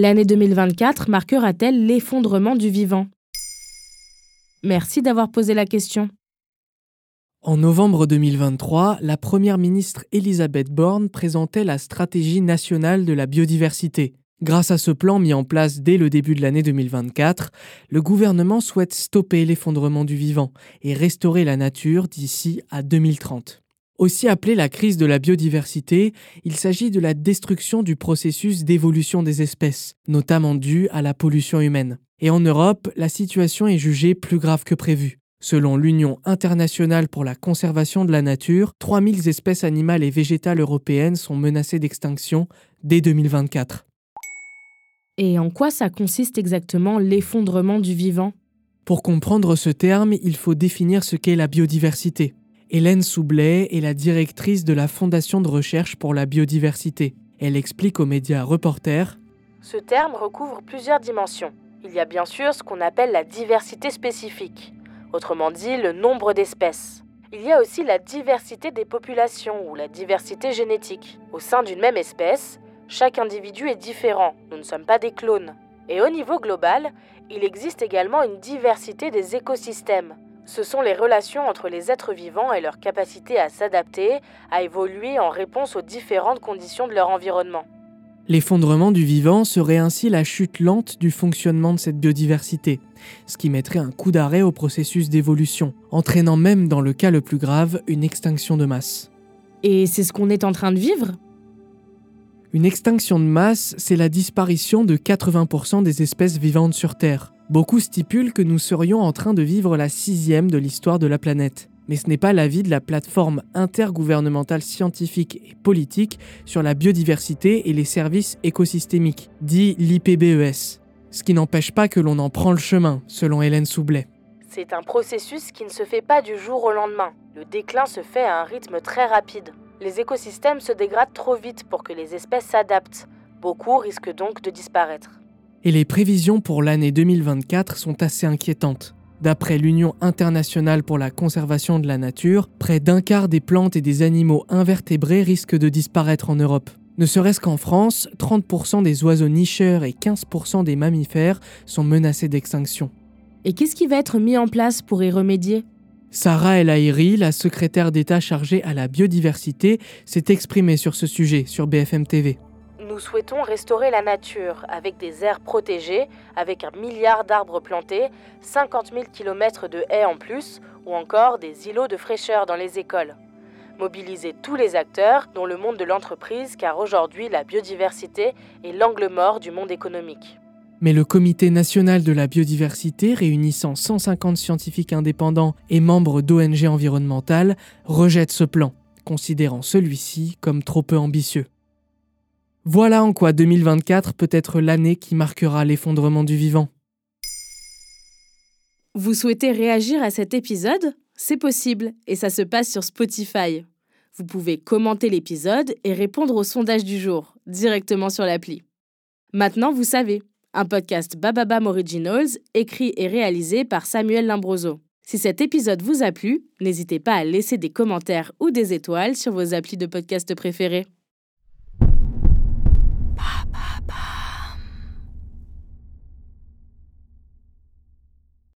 L'année 2024 marquera-t-elle l'effondrement du vivant? Merci d'avoir posé la question. En novembre 2023, la première ministre Elisabeth Borne présentait la stratégie nationale de la biodiversité. Grâce à ce plan mis en place dès le début de l'année 2024, le gouvernement souhaite stopper l'effondrement du vivant et restaurer la nature d'ici à 2030. Aussi appelée la crise de la biodiversité, il s'agit de la destruction du processus d'évolution des espèces, notamment due à la pollution humaine. Et en Europe, la situation est jugée plus grave que prévu. Selon l'Union internationale pour la conservation de la nature, 3000 espèces animales et végétales européennes sont menacées d'extinction dès 2024. Et en quoi ça consiste exactement l'effondrement du vivant? Pour comprendre ce terme, il faut définir ce qu'est la biodiversité. Hélène Soublet est la directrice de la Fondation de recherche pour la biodiversité. Elle explique aux médias reporters Ce terme recouvre plusieurs dimensions. Il y a bien sûr ce qu'on appelle la diversité spécifique, autrement dit le nombre d'espèces. Il y a aussi la diversité des populations ou la diversité génétique. Au sein d'une même espèce, chaque individu est différent, nous ne sommes pas des clones. Et au niveau global, il existe également une diversité des écosystèmes. Ce sont les relations entre les êtres vivants et leur capacité à s'adapter, à évoluer en réponse aux différentes conditions de leur environnement. L'effondrement du vivant serait ainsi la chute lente du fonctionnement de cette biodiversité, ce qui mettrait un coup d'arrêt au processus d'évolution, entraînant même dans le cas le plus grave une extinction de masse. Et c'est ce qu'on est en train de vivre? Une extinction de masse, c'est la disparition de 80% des espèces vivantes sur Terre. Beaucoup stipulent que nous serions en train de vivre la sixième de l'histoire de la planète. Mais ce n'est pas l'avis de la plateforme intergouvernementale scientifique et politique sur la biodiversité et les services écosystémiques, dit l'IPBES. Ce qui n'empêche pas que l'on en prend le chemin, selon Hélène Soublet. C'est un processus qui ne se fait pas du jour au lendemain. Le déclin se fait à un rythme très rapide. Les écosystèmes se dégradent trop vite pour que les espèces s'adaptent. Beaucoup risquent donc de disparaître. Et les prévisions pour l'année 2024 sont assez inquiétantes. D'après l'Union internationale pour la conservation de la nature, près d'un quart des plantes et des animaux invertébrés risquent de disparaître en Europe. Ne serait-ce qu'en France, 30% des oiseaux nicheurs et 15% des mammifères sont menacés d'extinction. Et qu'est-ce qui va être mis en place pour y remédier? Sarah El Haïry, la secrétaire d'État chargée à la biodiversité, s'est exprimée sur ce sujet sur BFM TV. Nous souhaitons restaurer la nature avec des aires protégées, avec un milliard d'arbres plantés, 50 000 km de haies en plus, ou encore des îlots de fraîcheur dans les écoles. Mobiliser tous les acteurs, dont le monde de l'entreprise, car aujourd'hui la biodiversité est l'angle mort du monde économique. Mais le Comité national de la biodiversité, réunissant 150 scientifiques indépendants et membres d'ONG environnementales, rejette ce plan, considérant celui-ci comme trop peu ambitieux. Voilà en quoi 2024 peut être l'année qui marquera l'effondrement du vivant. Vous souhaitez réagir à cet épisode? C'est possible et ça se passe sur Spotify. Vous pouvez commenter l'épisode et répondre au sondage du jour directement sur l'appli. Maintenant, vous savez, un podcast Bababam Originals écrit et réalisé par Samuel Limbroso. Si cet épisode vous a plu, n'hésitez pas à laisser des commentaires ou des étoiles sur vos applis de podcast préférés.